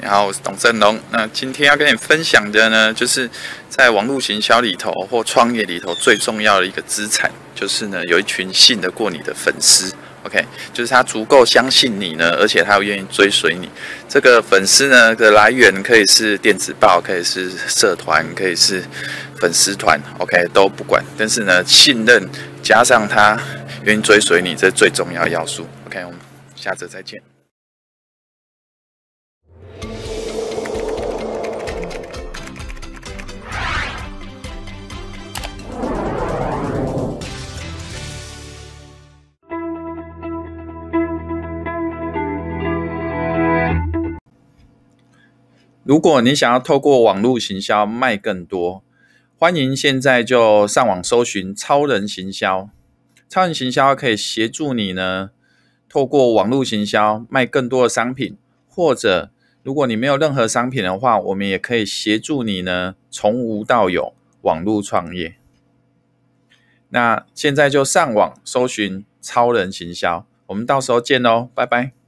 你好，我是董振龙。那今天要跟你分享的呢，就是在网络行销里头或创业里头最重要的一个资产，就是呢有一群信得过你的粉丝。OK，就是他足够相信你呢，而且他又愿意追随你。这个粉丝呢的来源可以是电子报，可以是社团，可以是粉丝团，OK 都不管。但是呢，信任加上他愿意追随你，这最重要要素。OK，我们下次再见。如果你想要透过网络行销卖更多，欢迎现在就上网搜寻超人行销。超人行销可以协助你呢，透过网络行销卖更多的商品，或者如果你没有任何商品的话，我们也可以协助你呢，从无到有网络创业。那现在就上网搜寻超人行销，我们到时候见喽，拜拜。